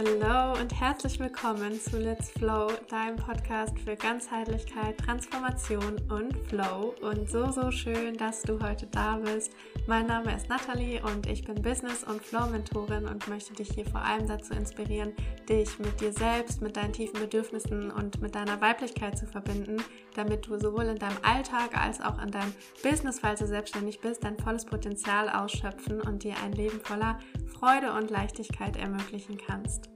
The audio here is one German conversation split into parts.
Hallo und herzlich willkommen zu Let's Flow, deinem Podcast für Ganzheitlichkeit, Transformation und Flow. Und so, so schön, dass du heute da bist. Mein Name ist Nathalie und ich bin Business- und Flow-Mentorin und möchte dich hier vor allem dazu inspirieren, dich mit dir selbst, mit deinen tiefen Bedürfnissen und mit deiner Weiblichkeit zu verbinden, damit du sowohl in deinem Alltag als auch in deinem Business, falls du selbstständig bist, dein volles Potenzial ausschöpfen und dir ein Leben voller Freude und Leichtigkeit ermöglichen kannst.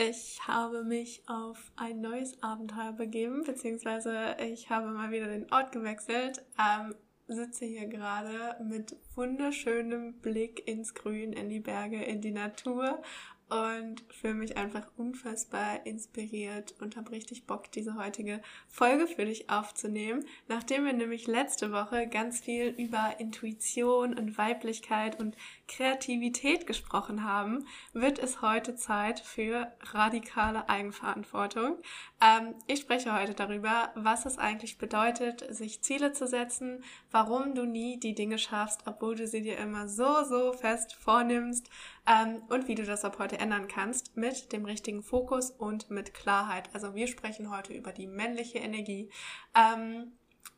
Ich habe mich auf ein neues Abenteuer begeben, beziehungsweise ich habe mal wieder den Ort gewechselt. Ähm, sitze hier gerade mit wunderschönem Blick ins Grün, in die Berge, in die Natur und fühle mich einfach unfassbar inspiriert und habe richtig Bock, diese heutige Folge für dich aufzunehmen. Nachdem wir nämlich letzte Woche ganz viel über Intuition und Weiblichkeit und Kreativität gesprochen haben, wird es heute Zeit für radikale Eigenverantwortung. Ähm, ich spreche heute darüber, was es eigentlich bedeutet, sich Ziele zu setzen, warum du nie die Dinge schaffst, obwohl du sie dir immer so, so fest vornimmst, ähm, und wie du das ab heute ändern kannst mit dem richtigen Fokus und mit Klarheit. Also wir sprechen heute über die männliche Energie. Ähm,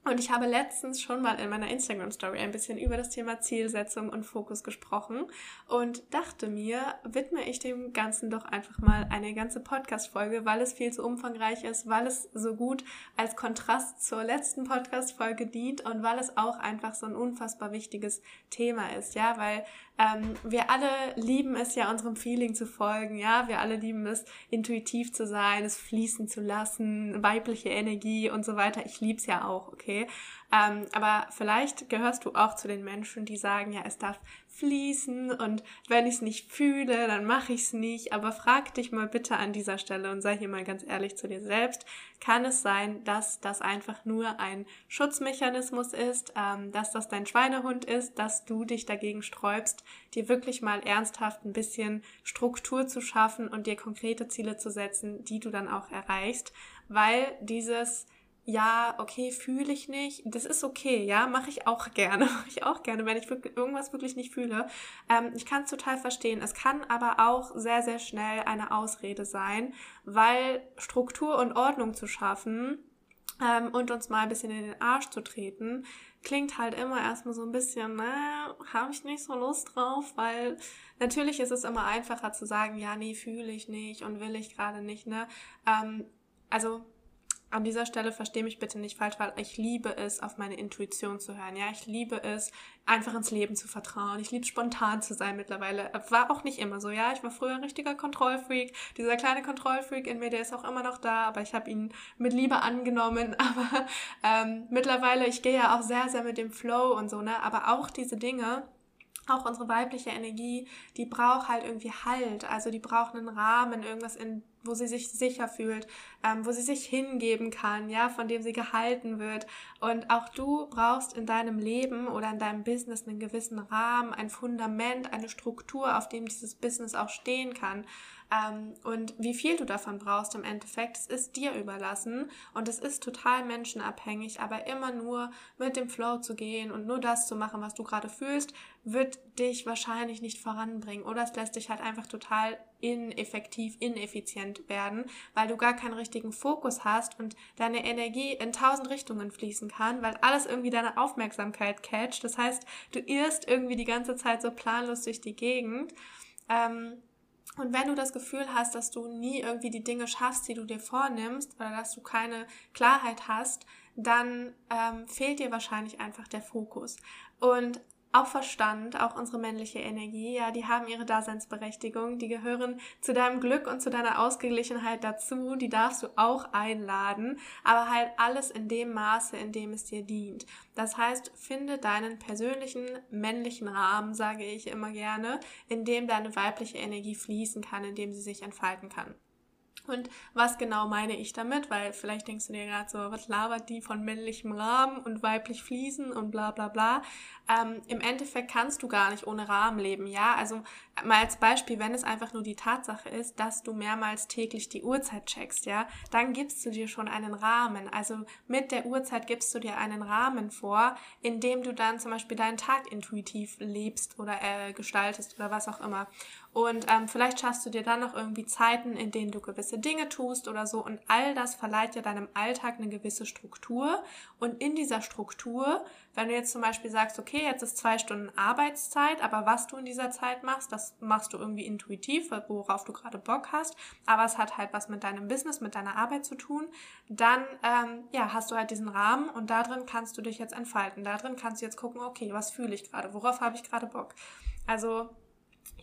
und ich habe letztens schon mal in meiner Instagram Story ein bisschen über das Thema Zielsetzung und Fokus gesprochen und dachte mir, widme ich dem Ganzen doch einfach mal eine ganze Podcast-Folge, weil es viel zu umfangreich ist, weil es so gut als Kontrast zur letzten Podcast-Folge dient und weil es auch einfach so ein unfassbar wichtiges Thema ist, ja, weil ähm, wir alle lieben es ja, unserem Feeling zu folgen, ja, wir alle lieben es, intuitiv zu sein, es fließen zu lassen, weibliche Energie und so weiter. Ich lieb's ja auch, okay. Ähm, aber vielleicht gehörst du auch zu den Menschen, die sagen, ja, es darf fließen und wenn ich es nicht fühle, dann mache ich es nicht. Aber frag dich mal bitte an dieser Stelle und sei hier mal ganz ehrlich zu dir selbst. Kann es sein, dass das einfach nur ein Schutzmechanismus ist, ähm, dass das dein Schweinehund ist, dass du dich dagegen sträubst, dir wirklich mal ernsthaft ein bisschen Struktur zu schaffen und dir konkrete Ziele zu setzen, die du dann auch erreichst, weil dieses ja, okay, fühle ich nicht, das ist okay, ja, mache ich auch gerne, mache ich auch gerne, wenn ich wirklich, irgendwas wirklich nicht fühle. Ähm, ich kann es total verstehen. Es kann aber auch sehr, sehr schnell eine Ausrede sein, weil Struktur und Ordnung zu schaffen ähm, und uns mal ein bisschen in den Arsch zu treten, klingt halt immer erstmal so ein bisschen, naja, habe ich nicht so Lust drauf, weil natürlich ist es immer einfacher zu sagen, ja, nee, fühle ich nicht und will ich gerade nicht, ne? Ähm, also an dieser Stelle verstehe mich bitte nicht falsch, weil ich liebe es, auf meine Intuition zu hören. Ja, ich liebe es, einfach ins Leben zu vertrauen. Ich liebe spontan zu sein mittlerweile. War auch nicht immer so, ja. Ich war früher ein richtiger Kontrollfreak. Dieser kleine Kontrollfreak in mir, der ist auch immer noch da, aber ich habe ihn mit Liebe angenommen. Aber ähm, mittlerweile, ich gehe ja auch sehr, sehr mit dem Flow und so, ne. Aber auch diese Dinge, auch unsere weibliche Energie, die braucht halt irgendwie Halt. Also die braucht einen Rahmen, irgendwas in wo sie sich sicher fühlt, ähm, wo sie sich hingeben kann, ja, von dem sie gehalten wird. Und auch du brauchst in deinem Leben oder in deinem Business einen gewissen Rahmen, ein Fundament, eine Struktur, auf dem dieses Business auch stehen kann. Ähm, und wie viel du davon brauchst im Endeffekt, es ist dir überlassen und es ist total menschenabhängig, aber immer nur mit dem Flow zu gehen und nur das zu machen, was du gerade fühlst, wird dich wahrscheinlich nicht voranbringen oder es lässt dich halt einfach total ineffektiv, ineffizient werden, weil du gar keinen richtigen Fokus hast und deine Energie in tausend Richtungen fließen kann, weil alles irgendwie deine Aufmerksamkeit catcht. Das heißt, du irrst irgendwie die ganze Zeit so planlos durch die Gegend. Ähm, und wenn du das Gefühl hast, dass du nie irgendwie die Dinge schaffst, die du dir vornimmst, oder dass du keine Klarheit hast, dann ähm, fehlt dir wahrscheinlich einfach der Fokus. Und auch Verstand, auch unsere männliche Energie, ja, die haben ihre Daseinsberechtigung, die gehören zu deinem Glück und zu deiner Ausgeglichenheit dazu, die darfst du auch einladen, aber halt alles in dem Maße, in dem es dir dient. Das heißt, finde deinen persönlichen männlichen Rahmen, sage ich immer gerne, in dem deine weibliche Energie fließen kann, in dem sie sich entfalten kann. Und was genau meine ich damit? Weil vielleicht denkst du dir gerade so, was labert die von männlichem Rahmen und weiblich Fliesen und bla bla bla. Ähm, Im Endeffekt kannst du gar nicht ohne Rahmen leben, ja? Also mal als Beispiel, wenn es einfach nur die Tatsache ist, dass du mehrmals täglich die Uhrzeit checkst, ja, dann gibst du dir schon einen Rahmen. Also mit der Uhrzeit gibst du dir einen Rahmen vor, in dem du dann zum Beispiel deinen Tag intuitiv lebst oder äh, gestaltest oder was auch immer. Und ähm, vielleicht schaffst du dir dann noch irgendwie Zeiten, in denen du gewisse Dinge tust oder so. Und all das verleiht ja deinem Alltag eine gewisse Struktur. Und in dieser Struktur, wenn du jetzt zum Beispiel sagst, okay, jetzt ist zwei Stunden Arbeitszeit, aber was du in dieser Zeit machst, das machst du irgendwie intuitiv, worauf du gerade Bock hast. Aber es hat halt was mit deinem Business, mit deiner Arbeit zu tun. Dann ähm, ja, hast du halt diesen Rahmen und da drin kannst du dich jetzt entfalten. Da drin kannst du jetzt gucken, okay, was fühle ich gerade? Worauf habe ich gerade Bock? Also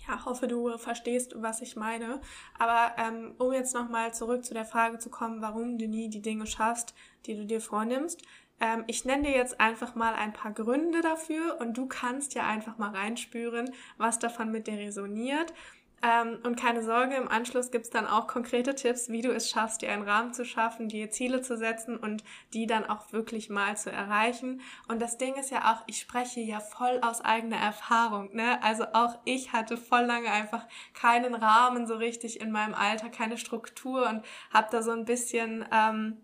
ja, hoffe, du verstehst, was ich meine. Aber ähm, um jetzt nochmal zurück zu der Frage zu kommen, warum du nie die Dinge schaffst, die du dir vornimmst. Ähm, ich nenne dir jetzt einfach mal ein paar Gründe dafür und du kannst ja einfach mal reinspüren, was davon mit dir resoniert. Ähm, und keine Sorge, im Anschluss gibt's dann auch konkrete Tipps, wie du es schaffst, dir einen Rahmen zu schaffen, dir Ziele zu setzen und die dann auch wirklich mal zu erreichen. Und das Ding ist ja auch, ich spreche ja voll aus eigener Erfahrung. Ne? Also auch ich hatte voll lange einfach keinen Rahmen so richtig in meinem Alter, keine Struktur und habe da so ein bisschen... Ähm,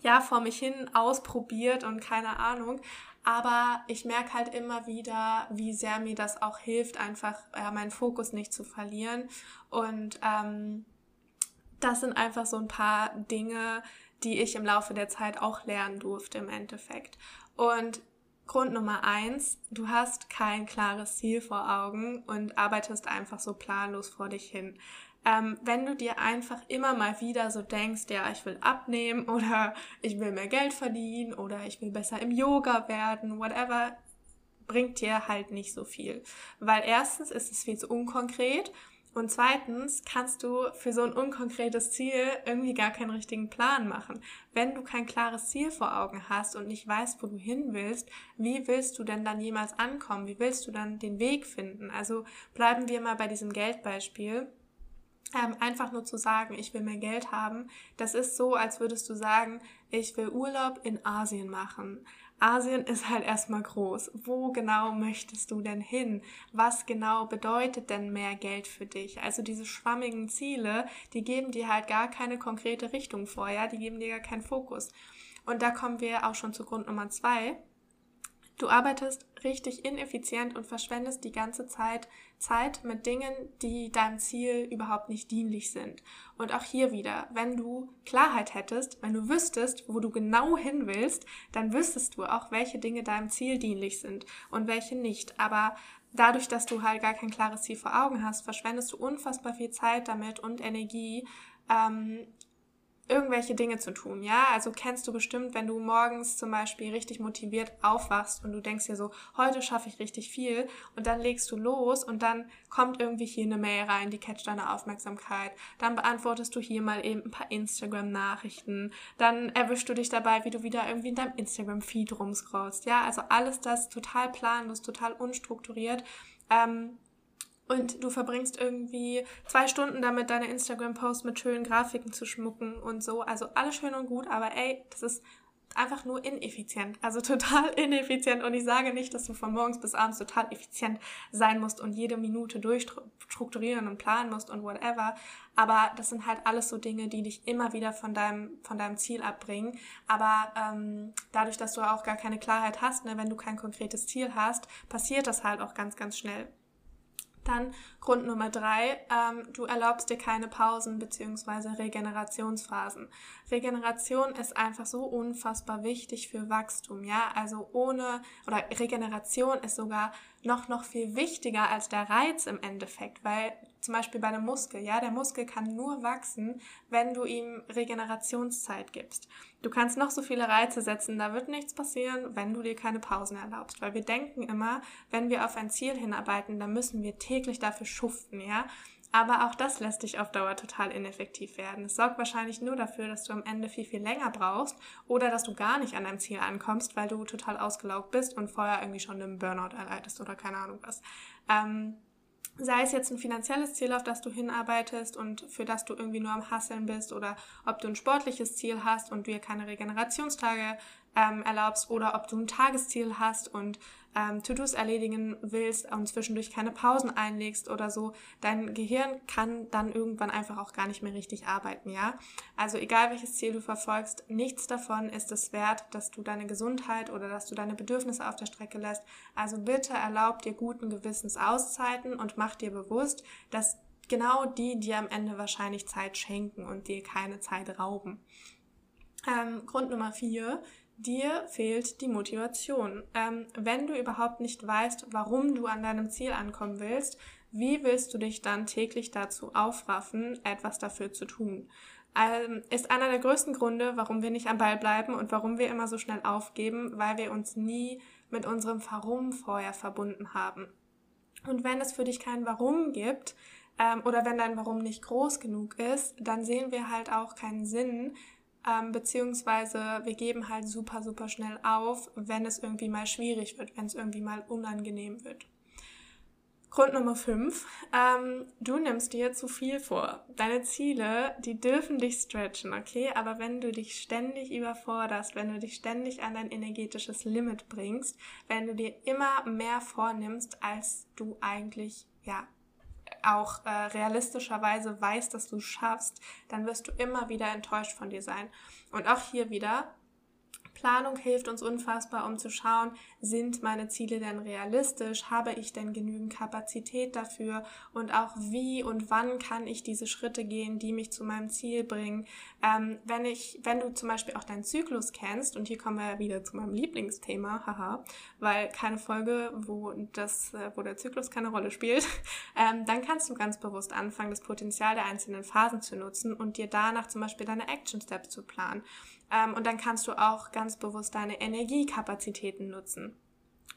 ja, vor mich hin ausprobiert und keine Ahnung. Aber ich merke halt immer wieder, wie sehr mir das auch hilft, einfach ja, meinen Fokus nicht zu verlieren. Und ähm, das sind einfach so ein paar Dinge, die ich im Laufe der Zeit auch lernen durfte im Endeffekt. Und Grund Nummer eins, du hast kein klares Ziel vor Augen und arbeitest einfach so planlos vor dich hin ähm, wenn du dir einfach immer mal wieder so denkst, ja, ich will abnehmen oder ich will mehr Geld verdienen oder ich will besser im Yoga werden, whatever, bringt dir halt nicht so viel. Weil erstens ist es viel zu unkonkret und zweitens kannst du für so ein unkonkretes Ziel irgendwie gar keinen richtigen Plan machen. Wenn du kein klares Ziel vor Augen hast und nicht weißt, wo du hin willst, wie willst du denn dann jemals ankommen? Wie willst du dann den Weg finden? Also bleiben wir mal bei diesem Geldbeispiel ähm, einfach nur zu sagen, ich will mehr Geld haben, das ist so, als würdest du sagen, ich will Urlaub in Asien machen. Asien ist halt erstmal groß. Wo genau möchtest du denn hin? Was genau bedeutet denn mehr Geld für dich? Also diese schwammigen Ziele, die geben dir halt gar keine konkrete Richtung vor, ja, die geben dir gar keinen Fokus. Und da kommen wir auch schon zu Grund Nummer zwei. Du arbeitest richtig ineffizient und verschwendest die ganze Zeit Zeit mit Dingen, die deinem Ziel überhaupt nicht dienlich sind. Und auch hier wieder, wenn du Klarheit hättest, wenn du wüsstest, wo du genau hin willst, dann wüsstest du auch, welche Dinge deinem Ziel dienlich sind und welche nicht. Aber dadurch, dass du halt gar kein klares Ziel vor Augen hast, verschwendest du unfassbar viel Zeit damit und Energie, ähm, irgendwelche Dinge zu tun, ja? Also kennst du bestimmt, wenn du morgens zum Beispiel richtig motiviert aufwachst und du denkst dir so, heute schaffe ich richtig viel und dann legst du los und dann kommt irgendwie hier eine Mail rein, die catcht deine Aufmerksamkeit, dann beantwortest du hier mal eben ein paar Instagram-Nachrichten, dann erwischst du dich dabei, wie du wieder irgendwie in deinem Instagram-Feed rumscrollst, ja? Also alles das total planlos, total unstrukturiert, ähm, und du verbringst irgendwie zwei Stunden damit, deine Instagram-Posts mit schönen Grafiken zu schmucken und so. Also alles schön und gut, aber ey, das ist einfach nur ineffizient. Also total ineffizient. Und ich sage nicht, dass du von morgens bis abends total effizient sein musst und jede Minute durchstrukturieren und planen musst und whatever. Aber das sind halt alles so Dinge, die dich immer wieder von deinem, von deinem Ziel abbringen. Aber ähm, dadurch, dass du auch gar keine Klarheit hast, ne, wenn du kein konkretes Ziel hast, passiert das halt auch ganz, ganz schnell. Dann Grund Nummer drei, ähm, du erlaubst dir keine Pausen beziehungsweise Regenerationsphasen. Regeneration ist einfach so unfassbar wichtig für Wachstum, ja. Also ohne oder Regeneration ist sogar noch noch viel wichtiger als der Reiz im Endeffekt, weil zum Beispiel bei einem Muskel, ja, der Muskel kann nur wachsen, wenn du ihm Regenerationszeit gibst. Du kannst noch so viele Reize setzen, da wird nichts passieren, wenn du dir keine Pausen erlaubst, weil wir denken immer, wenn wir auf ein Ziel hinarbeiten, dann müssen wir täglich dafür schuften, ja. Aber auch das lässt dich auf Dauer total ineffektiv werden. Es sorgt wahrscheinlich nur dafür, dass du am Ende viel, viel länger brauchst oder dass du gar nicht an deinem Ziel ankommst, weil du total ausgelaugt bist und vorher irgendwie schon einen Burnout erleidest oder keine Ahnung was. Ähm, sei es jetzt ein finanzielles Ziel, auf das du hinarbeitest und für das du irgendwie nur am Hasseln bist oder ob du ein sportliches Ziel hast und dir keine Regenerationstage ähm, erlaubst oder ob du ein Tagesziel hast und ähm, To-Dos erledigen willst und zwischendurch keine Pausen einlegst oder so, dein Gehirn kann dann irgendwann einfach auch gar nicht mehr richtig arbeiten, ja? Also egal welches Ziel du verfolgst, nichts davon ist es wert, dass du deine Gesundheit oder dass du deine Bedürfnisse auf der Strecke lässt. Also bitte erlaub dir guten Gewissens Auszeiten und mach dir bewusst, dass genau die dir am Ende wahrscheinlich Zeit schenken und dir keine Zeit rauben. Ähm, Grund Nummer vier dir fehlt die Motivation. Ähm, wenn du überhaupt nicht weißt, warum du an deinem Ziel ankommen willst, wie willst du dich dann täglich dazu aufraffen, etwas dafür zu tun? Ähm, ist einer der größten Gründe, warum wir nicht am Ball bleiben und warum wir immer so schnell aufgeben, weil wir uns nie mit unserem Warum vorher verbunden haben. Und wenn es für dich kein Warum gibt, ähm, oder wenn dein Warum nicht groß genug ist, dann sehen wir halt auch keinen Sinn, ähm, beziehungsweise wir geben halt super, super schnell auf, wenn es irgendwie mal schwierig wird, wenn es irgendwie mal unangenehm wird. Grund Nummer 5. Ähm, du nimmst dir zu viel vor. Deine Ziele, die dürfen dich stretchen, okay? Aber wenn du dich ständig überforderst, wenn du dich ständig an dein energetisches Limit bringst, wenn du dir immer mehr vornimmst, als du eigentlich, ja, auch äh, realistischerweise weißt, dass du schaffst, dann wirst du immer wieder enttäuscht von dir sein. Und auch hier wieder, Planung hilft uns unfassbar, um zu schauen, sind meine Ziele denn realistisch? Habe ich denn genügend Kapazität dafür? Und auch wie und wann kann ich diese Schritte gehen, die mich zu meinem Ziel bringen? Ähm, wenn ich, wenn du zum Beispiel auch deinen Zyklus kennst, und hier kommen wir wieder zu meinem Lieblingsthema, haha, weil keine Folge, wo das, äh, wo der Zyklus keine Rolle spielt, ähm, dann kannst du ganz bewusst anfangen, das Potenzial der einzelnen Phasen zu nutzen und dir danach zum Beispiel deine Action Steps zu planen. Ähm, und dann kannst du auch ganz bewusst deine Energiekapazitäten nutzen.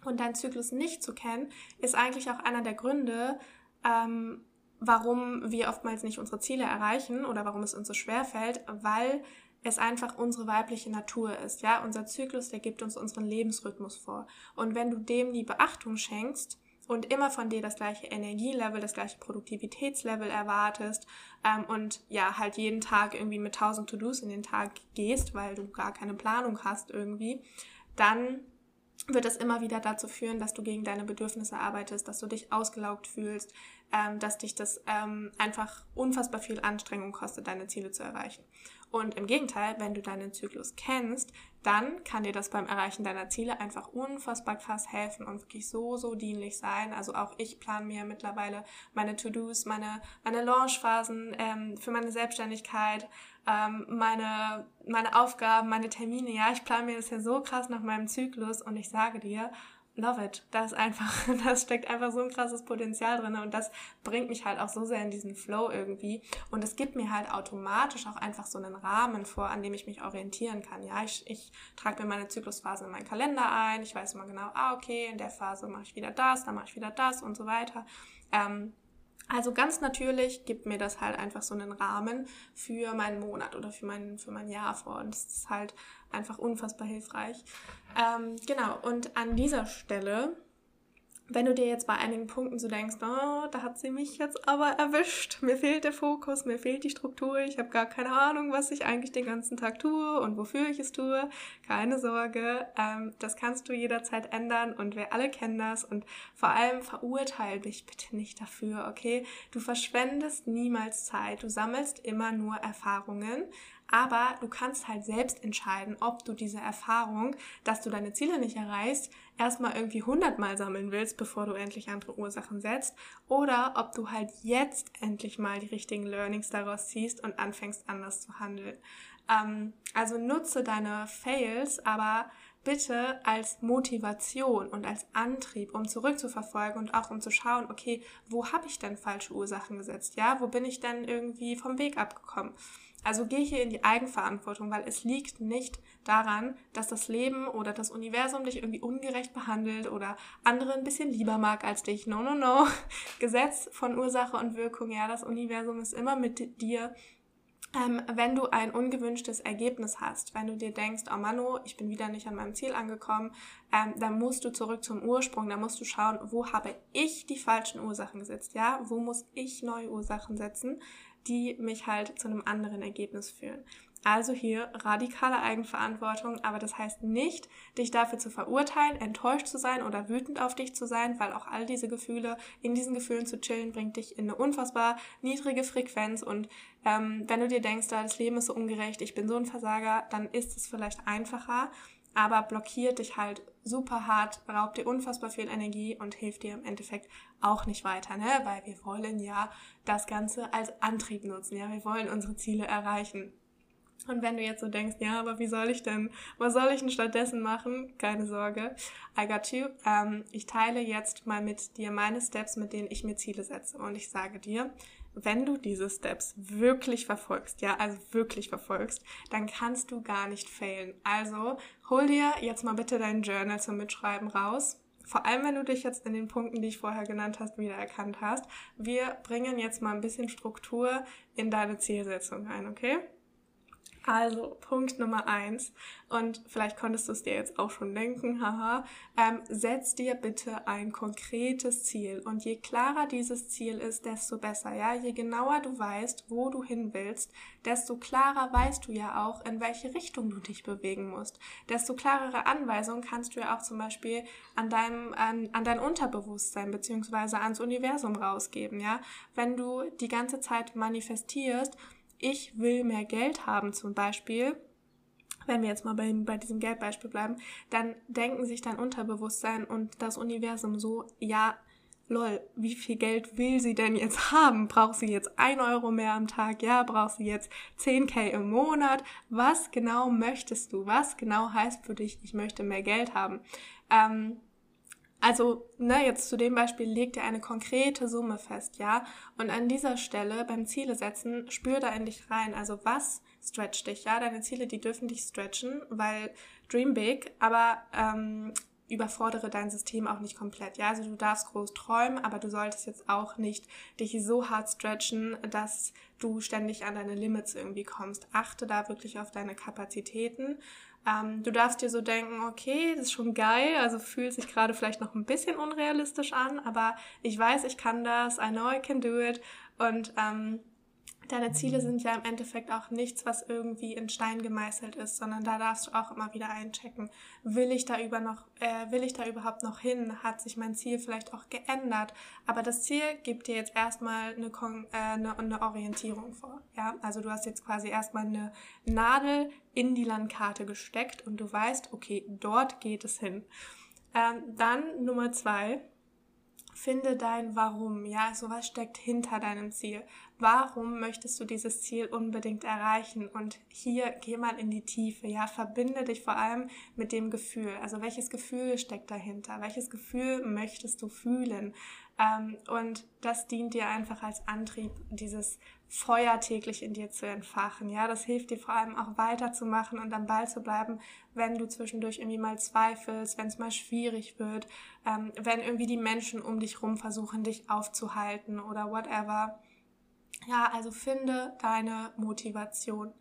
Und deinen Zyklus nicht zu kennen, ist eigentlich auch einer der Gründe, ähm, warum wir oftmals nicht unsere Ziele erreichen oder warum es uns so schwer fällt, weil es einfach unsere weibliche Natur ist. Ja, unser Zyklus, der gibt uns unseren Lebensrhythmus vor. Und wenn du dem nie Beachtung schenkst, und immer von dir das gleiche Energielevel, das gleiche Produktivitätslevel erwartest ähm, und ja, halt jeden Tag irgendwie mit 1000 To-Dos in den Tag gehst, weil du gar keine Planung hast irgendwie, dann wird das immer wieder dazu führen, dass du gegen deine Bedürfnisse arbeitest, dass du dich ausgelaugt fühlst, ähm, dass dich das ähm, einfach unfassbar viel Anstrengung kostet, deine Ziele zu erreichen. Und im Gegenteil, wenn du deinen Zyklus kennst, dann kann dir das beim Erreichen deiner Ziele einfach unfassbar krass helfen und wirklich so, so dienlich sein. Also auch ich plane mir mittlerweile meine To-Dos, meine, meine Launchphasen ähm, für meine Selbstständigkeit, ähm, meine, meine Aufgaben, meine Termine. Ja, ich plane mir das ja so krass nach meinem Zyklus und ich sage dir, love it. Da ist einfach, das steckt einfach so ein krasses Potenzial drin und das bringt mich halt auch so sehr in diesen Flow irgendwie und es gibt mir halt automatisch auch einfach so einen Rahmen vor, an dem ich mich orientieren kann. Ja, ich, ich trage mir meine Zyklusphase in meinen Kalender ein, ich weiß immer genau, ah, okay, in der Phase mache ich wieder das, dann mache ich wieder das und so weiter. Ähm, also ganz natürlich gibt mir das halt einfach so einen Rahmen für meinen Monat oder für mein, für mein Jahr vor. Und das ist halt einfach unfassbar hilfreich. Ähm, genau, und an dieser Stelle wenn du dir jetzt bei einigen Punkten so denkst, oh, da hat sie mich jetzt aber erwischt, mir fehlt der Fokus, mir fehlt die Struktur, ich habe gar keine Ahnung, was ich eigentlich den ganzen Tag tue und wofür ich es tue, keine Sorge, ähm, das kannst du jederzeit ändern und wir alle kennen das. Und vor allem verurteile dich bitte nicht dafür, okay? Du verschwendest niemals Zeit, du sammelst immer nur Erfahrungen, aber du kannst halt selbst entscheiden, ob du diese Erfahrung, dass du deine Ziele nicht erreichst, erstmal irgendwie hundertmal sammeln willst, bevor du endlich andere Ursachen setzt, oder ob du halt jetzt endlich mal die richtigen Learnings daraus ziehst und anfängst anders zu handeln. Ähm, also nutze deine Fails, aber bitte als Motivation und als Antrieb, um zurückzuverfolgen und auch um zu schauen, okay, wo habe ich denn falsche Ursachen gesetzt? Ja, wo bin ich denn irgendwie vom Weg abgekommen? Also geh hier in die Eigenverantwortung, weil es liegt nicht daran, dass das Leben oder das Universum dich irgendwie ungerecht behandelt oder andere ein bisschen lieber mag als dich. No, no, no. Gesetz von Ursache und Wirkung. Ja, das Universum ist immer mit dir ähm, wenn du ein ungewünschtes Ergebnis hast, wenn du dir denkst, oh Mano, ich bin wieder nicht an meinem Ziel angekommen, ähm, dann musst du zurück zum Ursprung, dann musst du schauen, wo habe ich die falschen Ursachen gesetzt, ja, wo muss ich neue Ursachen setzen, die mich halt zu einem anderen Ergebnis führen. Also hier radikale Eigenverantwortung, aber das heißt nicht, dich dafür zu verurteilen, enttäuscht zu sein oder wütend auf dich zu sein, weil auch all diese Gefühle, in diesen Gefühlen zu chillen, bringt dich in eine unfassbar niedrige Frequenz und ähm, wenn du dir denkst, das Leben ist so ungerecht, ich bin so ein Versager, dann ist es vielleicht einfacher, aber blockiert dich halt super hart, raubt dir unfassbar viel Energie und hilft dir im Endeffekt auch nicht weiter, ne? Weil wir wollen ja das Ganze als Antrieb nutzen, ja, wir wollen unsere Ziele erreichen. Und wenn du jetzt so denkst, ja, aber wie soll ich denn, was soll ich denn stattdessen machen? Keine Sorge, I got you. Ähm, ich teile jetzt mal mit dir meine Steps, mit denen ich mir Ziele setze. Und ich sage dir, wenn du diese Steps wirklich verfolgst, ja, also wirklich verfolgst, dann kannst du gar nicht failen. Also hol dir jetzt mal bitte dein Journal zum Mitschreiben raus. Vor allem, wenn du dich jetzt in den Punkten, die ich vorher genannt hast, wiedererkannt hast. Wir bringen jetzt mal ein bisschen Struktur in deine Zielsetzung ein, okay? Also Punkt Nummer eins. Und vielleicht konntest du es dir jetzt auch schon denken, haha, ähm, setz dir bitte ein konkretes Ziel. Und je klarer dieses Ziel ist, desto besser, ja, je genauer du weißt, wo du hin willst, desto klarer weißt du ja auch, in welche Richtung du dich bewegen musst, desto klarere Anweisungen kannst du ja auch zum Beispiel an deinem, an, an dein Unterbewusstsein beziehungsweise ans Universum rausgeben, ja, wenn du die ganze Zeit manifestierst, ich will mehr Geld haben zum Beispiel, wenn wir jetzt mal bei, bei diesem Geldbeispiel bleiben, dann denken sich dein Unterbewusstsein und das Universum so, ja, lol, wie viel Geld will sie denn jetzt haben? Braucht sie jetzt ein Euro mehr am Tag? Ja, braucht sie jetzt 10k im Monat? Was genau möchtest du? Was genau heißt für dich, ich möchte mehr Geld haben? Ähm, also, ne, jetzt zu dem Beispiel legt er eine konkrete Summe fest, ja? Und an dieser Stelle beim Ziele setzen, spür da in dich rein. Also, was stretcht dich, ja? Deine Ziele, die dürfen dich stretchen, weil dream big, aber ähm, überfordere dein System auch nicht komplett. Ja, also du darfst groß träumen, aber du solltest jetzt auch nicht dich so hart stretchen, dass du ständig an deine Limits irgendwie kommst. Achte da wirklich auf deine Kapazitäten ähm, du darfst dir so denken, okay, das ist schon geil, also fühlt sich gerade vielleicht noch ein bisschen unrealistisch an, aber ich weiß, ich kann das, I know I can do it und ähm, Deine Ziele sind ja im Endeffekt auch nichts, was irgendwie in Stein gemeißelt ist, sondern da darfst du auch immer wieder einchecken. Will ich da über noch, äh, will ich da überhaupt noch hin? Hat sich mein Ziel vielleicht auch geändert? Aber das Ziel gibt dir jetzt erstmal eine, äh, eine, eine Orientierung vor. Ja, also du hast jetzt quasi erstmal eine Nadel in die Landkarte gesteckt und du weißt, okay, dort geht es hin. Ähm, dann Nummer zwei Finde dein Warum, ja, so was steckt hinter deinem Ziel. Warum möchtest du dieses Ziel unbedingt erreichen? Und hier geh mal in die Tiefe, ja, verbinde dich vor allem mit dem Gefühl. Also welches Gefühl steckt dahinter? Welches Gefühl möchtest du fühlen? Ähm, und das dient dir einfach als Antrieb, dieses Feuer täglich in dir zu entfachen. Ja, das hilft dir vor allem auch weiterzumachen und am Ball zu bleiben, wenn du zwischendurch irgendwie mal zweifelst, wenn es mal schwierig wird, ähm, wenn irgendwie die Menschen um dich rum versuchen, dich aufzuhalten oder whatever. Ja, also finde deine Motivation.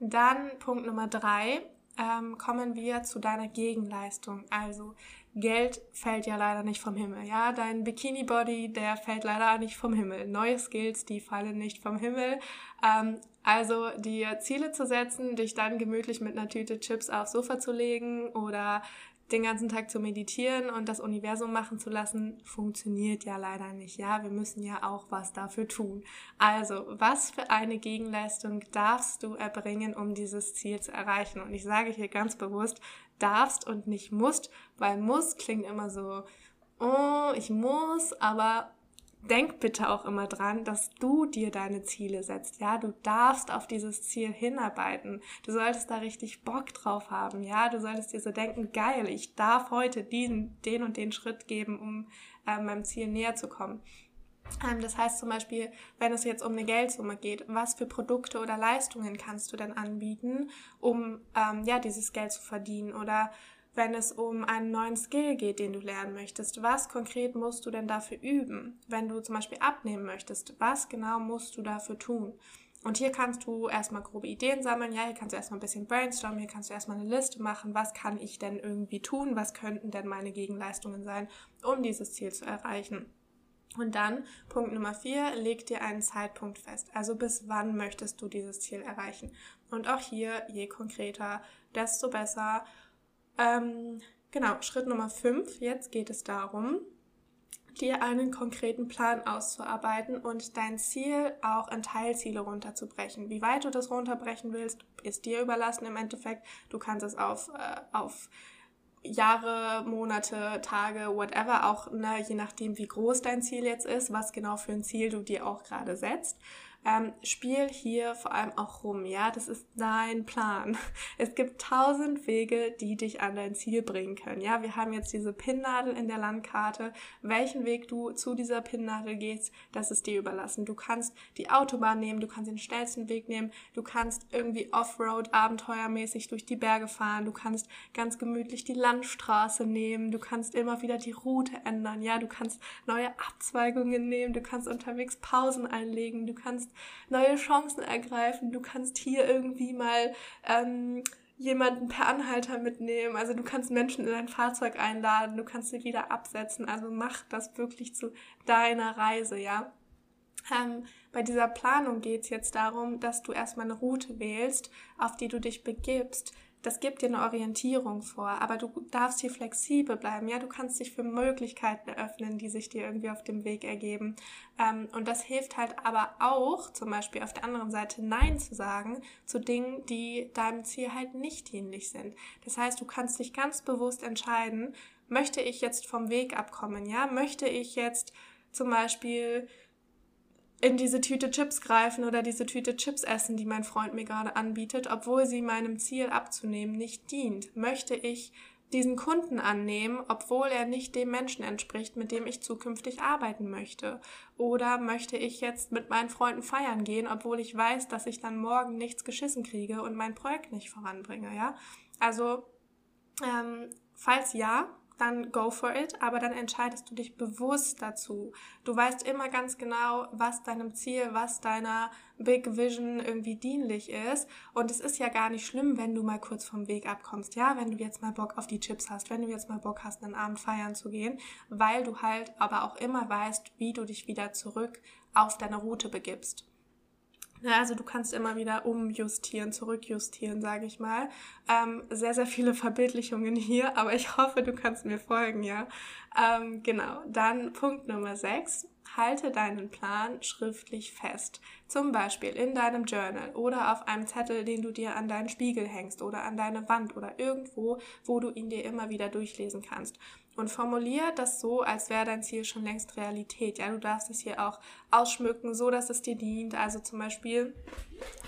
Dann Punkt Nummer drei, ähm, kommen wir zu deiner Gegenleistung. Also Geld fällt ja leider nicht vom Himmel. Ja, dein Bikini-Body, der fällt leider nicht vom Himmel. Neue Skills, die fallen nicht vom Himmel. Ähm, also dir Ziele zu setzen, dich dann gemütlich mit einer Tüte Chips aufs Sofa zu legen oder den ganzen Tag zu meditieren und das Universum machen zu lassen, funktioniert ja leider nicht. Ja, wir müssen ja auch was dafür tun. Also, was für eine Gegenleistung darfst du erbringen, um dieses Ziel zu erreichen? Und ich sage hier ganz bewusst, darfst und nicht musst, weil muss klingt immer so, oh, ich muss, aber denk bitte auch immer dran, dass du dir deine Ziele setzt. Ja, du darfst auf dieses Ziel hinarbeiten. Du solltest da richtig Bock drauf haben. Ja, du solltest dir so denken, geil, ich darf heute diesen, den und den Schritt geben, um äh, meinem Ziel näher zu kommen. Ähm, das heißt zum Beispiel, wenn es jetzt um eine Geldsumme geht, was für Produkte oder Leistungen kannst du denn anbieten, um ähm, ja dieses Geld zu verdienen? Oder wenn es um einen neuen Skill geht, den du lernen möchtest, was konkret musst du denn dafür üben? Wenn du zum Beispiel abnehmen möchtest, was genau musst du dafür tun? Und hier kannst du erstmal grobe Ideen sammeln. Ja, hier kannst du erstmal ein bisschen brainstormen. Hier kannst du erstmal eine Liste machen. Was kann ich denn irgendwie tun? Was könnten denn meine Gegenleistungen sein, um dieses Ziel zu erreichen? Und dann, Punkt Nummer vier, leg dir einen Zeitpunkt fest. Also bis wann möchtest du dieses Ziel erreichen? Und auch hier, je konkreter, desto besser. Ähm, genau, Schritt Nummer fünf. Jetzt geht es darum, dir einen konkreten Plan auszuarbeiten und dein Ziel auch in Teilziele runterzubrechen. Wie weit du das runterbrechen willst, ist dir überlassen im Endeffekt. Du kannst es auf, äh, auf Jahre, Monate, Tage, whatever, auch ne, je nachdem, wie groß dein Ziel jetzt ist, was genau für ein Ziel du dir auch gerade setzt ähm, spiel hier vor allem auch rum, ja, das ist dein Plan. Es gibt tausend Wege, die dich an dein Ziel bringen können, ja, wir haben jetzt diese Pinnnadel in der Landkarte, welchen Weg du zu dieser Pinnnadel gehst, das ist dir überlassen. Du kannst die Autobahn nehmen, du kannst den schnellsten Weg nehmen, du kannst irgendwie Offroad abenteuermäßig durch die Berge fahren, du kannst ganz gemütlich die Landstraße nehmen, du kannst immer wieder die Route ändern, ja, du kannst neue Abzweigungen nehmen, du kannst unterwegs Pausen einlegen, du kannst neue Chancen ergreifen. Du kannst hier irgendwie mal ähm, jemanden per Anhalter mitnehmen. Also du kannst Menschen in dein Fahrzeug einladen, du kannst sie wieder absetzen. Also mach das wirklich zu deiner Reise, ja. Ähm, bei dieser Planung geht es jetzt darum, dass du erstmal eine Route wählst, auf die du dich begibst, das gibt dir eine Orientierung vor, aber du darfst hier flexibel bleiben. Ja, du kannst dich für Möglichkeiten öffnen, die sich dir irgendwie auf dem Weg ergeben. Ähm, und das hilft halt aber auch, zum Beispiel auf der anderen Seite Nein zu sagen zu Dingen, die deinem Ziel halt nicht dienlich sind. Das heißt, du kannst dich ganz bewusst entscheiden, möchte ich jetzt vom Weg abkommen? Ja, möchte ich jetzt zum Beispiel in diese Tüte Chips greifen oder diese Tüte Chips essen, die mein Freund mir gerade anbietet, obwohl sie meinem Ziel abzunehmen nicht dient? Möchte ich diesen Kunden annehmen, obwohl er nicht dem Menschen entspricht, mit dem ich zukünftig arbeiten möchte? Oder möchte ich jetzt mit meinen Freunden feiern gehen, obwohl ich weiß, dass ich dann morgen nichts geschissen kriege und mein Projekt nicht voranbringe, ja? Also, ähm, falls ja, dann go for it, aber dann entscheidest du dich bewusst dazu. Du weißt immer ganz genau, was deinem Ziel, was deiner Big Vision irgendwie dienlich ist. Und es ist ja gar nicht schlimm, wenn du mal kurz vom Weg abkommst. Ja, wenn du jetzt mal Bock auf die Chips hast, wenn du jetzt mal Bock hast, einen Abend feiern zu gehen, weil du halt aber auch immer weißt, wie du dich wieder zurück auf deine Route begibst. Ja, also du kannst immer wieder umjustieren, zurückjustieren, sage ich mal. Ähm, sehr, sehr viele Verbildlichungen hier, aber ich hoffe, du kannst mir folgen, ja. Ähm, genau, dann Punkt Nummer 6. Halte deinen Plan schriftlich fest. Zum Beispiel in deinem Journal oder auf einem Zettel, den du dir an deinen Spiegel hängst oder an deine Wand oder irgendwo, wo du ihn dir immer wieder durchlesen kannst und formulier das so, als wäre dein Ziel schon längst Realität. Ja, du darfst es hier auch ausschmücken, so dass es dir dient. Also zum Beispiel,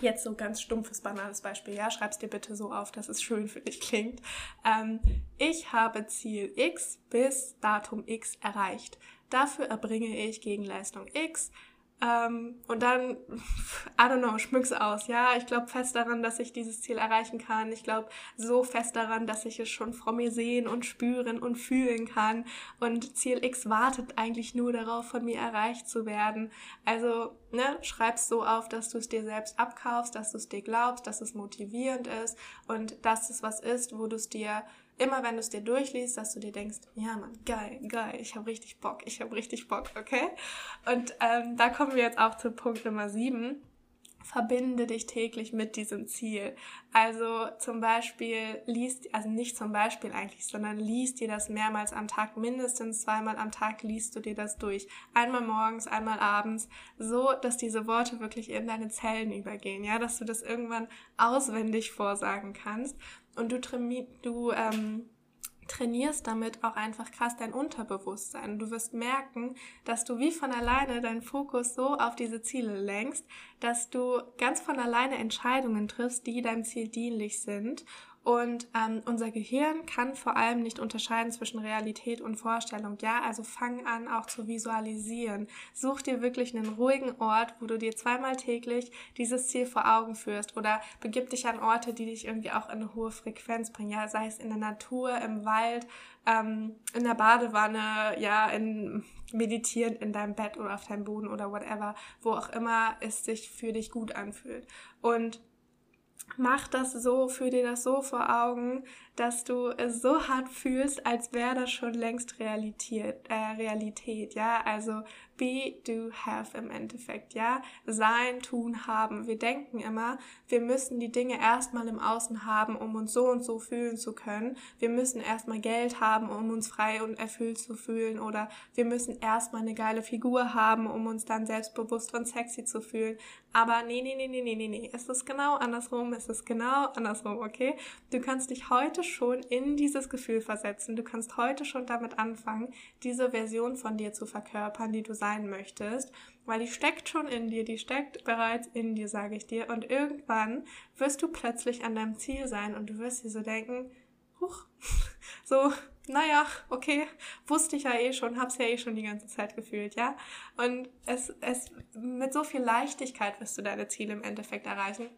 jetzt so ganz stumpfes, banales Beispiel, ja, schreib's dir bitte so auf, dass es schön für dich klingt. Ähm, ich habe Ziel X bis Datum X erreicht. Dafür erbringe ich Gegenleistung X ähm, und dann, I don't know, schmück's aus. Ja, ich glaube fest daran, dass ich dieses Ziel erreichen kann. Ich glaube so fest daran, dass ich es schon vor mir sehen und spüren und fühlen kann. Und Ziel X wartet eigentlich nur darauf, von mir erreicht zu werden. Also, ne, schreib's so auf, dass du es dir selbst abkaufst, dass du es dir glaubst, dass es motivierend ist und dass es was ist, wo du es dir immer wenn du es dir durchliest, dass du dir denkst, ja Mann, geil, geil, ich habe richtig Bock, ich habe richtig Bock, okay? Und ähm, da kommen wir jetzt auch zu Punkt Nummer sieben. Verbinde dich täglich mit diesem Ziel. Also zum Beispiel liest, also nicht zum Beispiel eigentlich, sondern liest dir das mehrmals am Tag, mindestens zweimal am Tag liest du dir das durch. Einmal morgens, einmal abends, so dass diese Worte wirklich in deine Zellen übergehen, ja, dass du das irgendwann auswendig vorsagen kannst und du, du ähm, trainierst damit auch einfach krass dein Unterbewusstsein. Du wirst merken, dass du wie von alleine deinen Fokus so auf diese Ziele lenkst, dass du ganz von alleine Entscheidungen triffst, die deinem Ziel dienlich sind Und ähm, unser Gehirn kann vor allem nicht unterscheiden zwischen Realität und Vorstellung. Ja, also fang an auch zu visualisieren. Such dir wirklich einen ruhigen Ort, wo du dir zweimal täglich dieses Ziel vor Augen führst oder begib dich an Orte, die dich irgendwie auch in eine hohe Frequenz bringen. Ja, sei es in der Natur, im Wald, ähm, in der Badewanne, ja, in meditieren in deinem Bett oder auf deinem Boden oder whatever, wo auch immer es sich für dich gut anfühlt. Und mach das so, führ dir das so vor Augen, dass du es so hart fühlst, als wäre das schon längst Realität, äh, Realität, ja, also be, do, have im Endeffekt, ja, sein, tun, haben. Wir denken immer, wir müssen die Dinge erstmal im Außen haben, um uns so und so fühlen zu können. Wir müssen erstmal Geld haben, um uns frei und erfüllt zu fühlen oder wir müssen erstmal eine geile Figur haben, um uns dann selbstbewusst und sexy zu fühlen. Aber nee, nee, nee, nee, nee, nee, nee, es ist genau andersrum, es ist genau andersrum, okay? Du kannst dich heute schon in dieses Gefühl versetzen. Du kannst heute schon damit anfangen, diese Version von dir zu verkörpern, die du sein möchtest, weil die steckt schon in dir, die steckt bereits in dir, sage ich dir. Und irgendwann wirst du plötzlich an deinem Ziel sein und du wirst dir so denken, huch, so, naja, okay, wusste ich ja eh schon, hab's ja eh schon die ganze Zeit gefühlt, ja. Und es, es, mit so viel Leichtigkeit wirst du deine Ziele im Endeffekt erreichen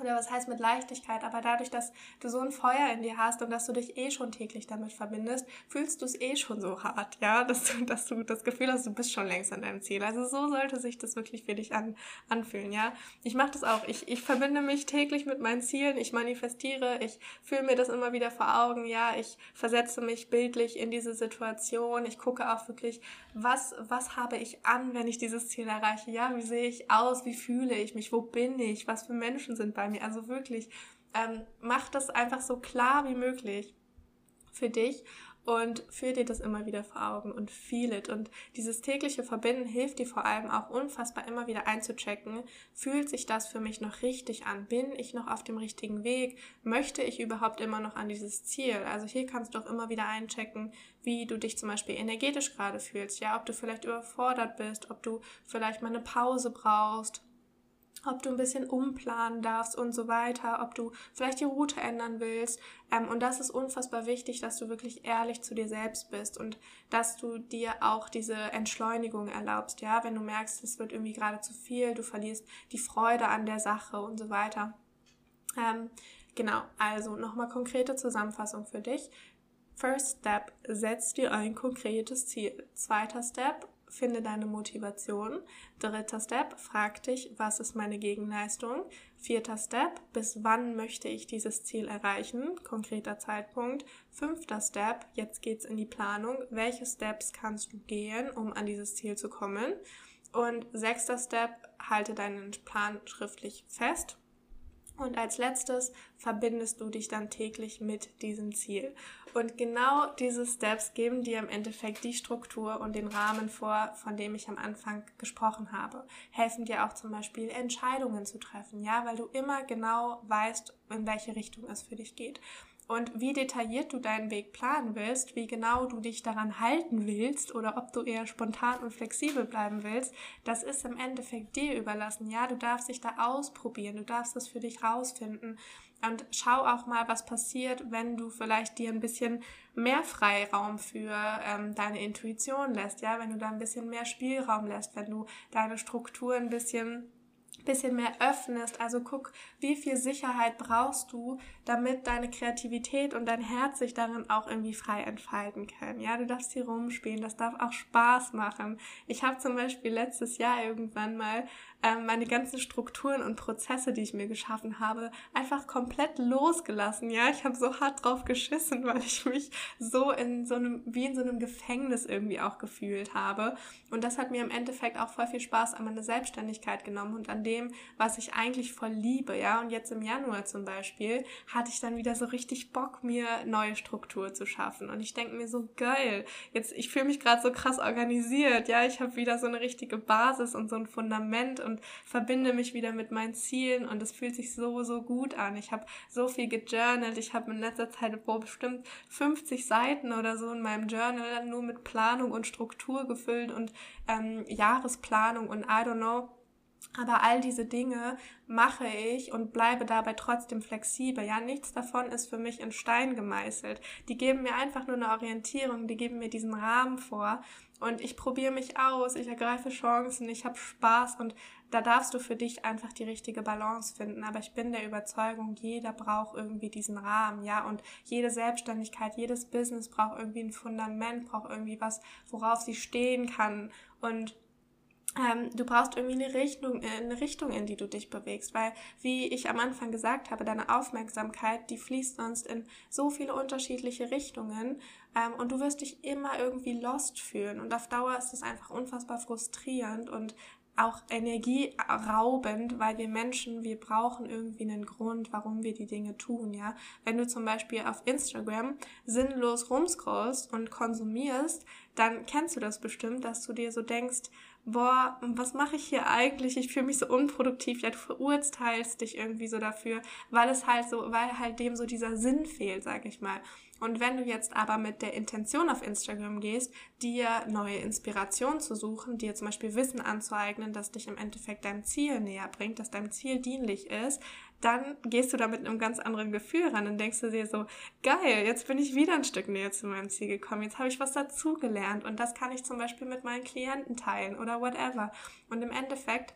oder was heißt mit Leichtigkeit, aber dadurch, dass du so ein Feuer in dir hast und dass du dich eh schon täglich damit verbindest, fühlst du es eh schon so hart, ja, dass du, dass du das Gefühl hast, du bist schon längst an deinem Ziel. Also so sollte sich das wirklich für dich an, anfühlen, ja. Ich mache das auch. Ich, ich verbinde mich täglich mit meinen Zielen, ich manifestiere, ich fühle mir das immer wieder vor Augen, ja, ich versetze mich bildlich in diese Situation, ich gucke auch wirklich, was, was habe ich an, wenn ich dieses Ziel erreiche, ja, wie sehe ich aus, wie fühle ich mich, wo bin ich, was für Menschen sind bei bei mir. Also wirklich, ähm, mach das einfach so klar wie möglich für dich und führ dir das immer wieder vor Augen und feel it. Und dieses tägliche Verbinden hilft dir vor allem auch unfassbar immer wieder einzuchecken. Fühlt sich das für mich noch richtig an? Bin ich noch auf dem richtigen Weg? Möchte ich überhaupt immer noch an dieses Ziel? Also hier kannst du auch immer wieder einchecken, wie du dich zum Beispiel energetisch gerade fühlst. Ja, ob du vielleicht überfordert bist, ob du vielleicht mal eine Pause brauchst, ob du ein bisschen umplanen darfst und so weiter, ob du vielleicht die Route ändern willst. Ähm, und das ist unfassbar wichtig, dass du wirklich ehrlich zu dir selbst bist und dass du dir auch diese Entschleunigung erlaubst. Ja, wenn du merkst, es wird irgendwie gerade zu viel, du verlierst die Freude an der Sache und so weiter. Ähm, genau, also nochmal konkrete Zusammenfassung für dich. First Step, setz dir ein konkretes Ziel. Zweiter Step, finde deine Motivation. Dritter Step, frag dich, was ist meine Gegenleistung? Vierter Step, bis wann möchte ich dieses Ziel erreichen? Konkreter Zeitpunkt. Fünfter Step, jetzt geht's in die Planung. Welche Steps kannst du gehen, um an dieses Ziel zu kommen? Und sechster Step, halte deinen Plan schriftlich fest und als letztes verbindest du dich dann täglich mit diesem Ziel. Und genau diese Steps geben dir im Endeffekt die Struktur und den Rahmen vor, von dem ich am Anfang gesprochen habe. Helfen dir auch zum Beispiel Entscheidungen zu treffen, ja, weil du immer genau weißt, in welche Richtung es für dich geht. Und wie detailliert du deinen Weg planen willst, wie genau du dich daran halten willst oder ob du eher spontan und flexibel bleiben willst, das ist im Endeffekt dir überlassen. Ja, du darfst dich da ausprobieren, du darfst das für dich rausfinden. Und schau auch mal, was passiert, wenn du vielleicht dir ein bisschen mehr Freiraum für ähm, deine Intuition lässt, ja, wenn du da ein bisschen mehr Spielraum lässt, wenn du deine Struktur ein bisschen bisschen mehr öffnest. Also guck, wie viel Sicherheit brauchst du, damit deine Kreativität und dein Herz sich darin auch irgendwie frei entfalten können. Ja, du darfst hier rumspielen, das darf auch Spaß machen. Ich habe zum Beispiel letztes Jahr irgendwann mal meine ganzen Strukturen und Prozesse, die ich mir geschaffen habe, einfach komplett losgelassen. Ja, ich habe so hart drauf geschissen, weil ich mich so in so einem, wie in so einem Gefängnis irgendwie auch gefühlt habe. Und das hat mir im Endeffekt auch voll viel Spaß an meine Selbstständigkeit genommen und an dem, was ich eigentlich voll liebe. Ja, und jetzt im Januar zum Beispiel hatte ich dann wieder so richtig Bock, mir neue Struktur zu schaffen. Und ich denke mir so geil. Jetzt, ich fühle mich gerade so krass organisiert. Ja, ich habe wieder so eine richtige Basis und so ein Fundament und verbinde mich wieder mit meinen Zielen und es fühlt sich so, so gut an. Ich habe so viel gejournalt. Ich habe in letzter Zeit boah, bestimmt 50 Seiten oder so in meinem Journal nur mit Planung und Struktur gefüllt und ähm, Jahresplanung und I don't know Aber all diese Dinge mache ich und bleibe dabei trotzdem flexibel. Ja, nichts davon ist für mich in Stein gemeißelt. Die geben mir einfach nur eine Orientierung, die geben mir diesen Rahmen vor und ich probiere mich aus, ich ergreife Chancen, ich habe Spaß und da darfst du für dich einfach die richtige Balance finden. Aber ich bin der Überzeugung, jeder braucht irgendwie diesen Rahmen, ja, und jede Selbstständigkeit, jedes Business braucht irgendwie ein Fundament, braucht irgendwie was, worauf sie stehen kann und ähm, du brauchst irgendwie eine Richtung, äh, eine Richtung, in die du dich bewegst, weil, wie ich am Anfang gesagt habe, deine Aufmerksamkeit, die fließt sonst in so viele unterschiedliche Richtungen ähm, und du wirst dich immer irgendwie lost fühlen und auf Dauer ist es einfach unfassbar frustrierend und auch energieraubend, weil wir Menschen, wir brauchen irgendwie einen Grund, warum wir die Dinge tun, ja. Wenn du zum Beispiel auf Instagram sinnlos rumscrollst und konsumierst, dann kennst du das bestimmt, dass du dir so denkst, boah, was mache ich hier eigentlich? Ich fühle mich so unproduktiv. Ja, du verurteilst dich irgendwie so dafür, weil es halt so, weil halt dem so dieser Sinn fehlt, sag ich mal. Und wenn du jetzt aber mit der Intention auf Instagram gehst, dir neue Inspiration zu suchen, dir zum Beispiel Wissen anzueignen, das dich im Endeffekt deinem Ziel näher bringt, dass deinem Ziel dienlich ist, dann gehst du da mit einem ganz anderen Gefühl ran und denkst du dir so, geil, jetzt bin ich wieder ein Stück näher zu meinem Ziel gekommen, jetzt habe ich was dazugelernt und das kann ich zum Beispiel mit meinen Klienten teilen oder whatever. Und im Endeffekt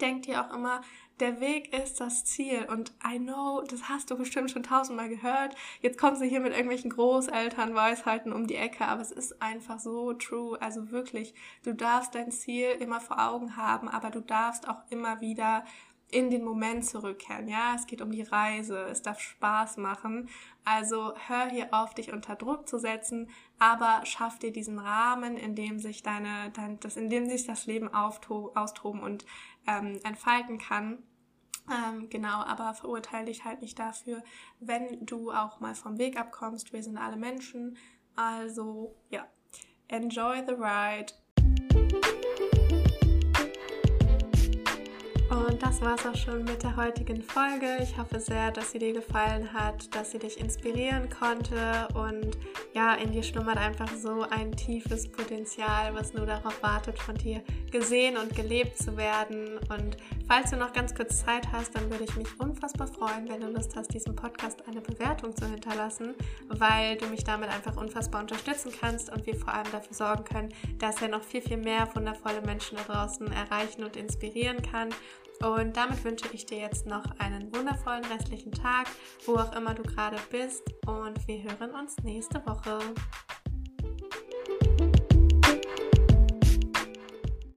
denkt ihr auch immer, der Weg ist das Ziel. Und I know, das hast du bestimmt schon tausendmal gehört. Jetzt kommst du hier mit irgendwelchen Großelternweisheiten um die Ecke, aber es ist einfach so true. Also wirklich, du darfst dein Ziel immer vor Augen haben, aber du darfst auch immer wieder in den Moment zurückkehren. Ja, es geht um die Reise, es darf Spaß machen. Also hör hier auf, dich unter Druck zu setzen, aber schaff dir diesen Rahmen, in dem sich deine, dein, das, in dem sich das Leben austoben und ähm, entfalten kann. Ähm, genau, aber verurteile dich halt nicht dafür, wenn du auch mal vom Weg abkommst. Wir sind alle Menschen. Also ja, enjoy the ride Und das war es auch schon mit der heutigen Folge. Ich hoffe sehr, dass sie dir gefallen hat, dass sie dich inspirieren konnte und ja, in dir schlummert einfach so ein tiefes Potenzial, was nur darauf wartet, von dir gesehen und gelebt zu werden. Und falls du noch ganz kurz Zeit hast, dann würde ich mich unfassbar freuen, wenn du Lust hast, diesem Podcast eine Bewertung zu hinterlassen, weil du mich damit einfach unfassbar unterstützen kannst und wir vor allem dafür sorgen können, dass er noch viel, viel mehr wundervolle Menschen da draußen erreichen und inspirieren kann. Und damit wünsche ich dir jetzt noch einen wundervollen restlichen Tag, wo auch immer du gerade bist. Und wir hören uns nächste Woche.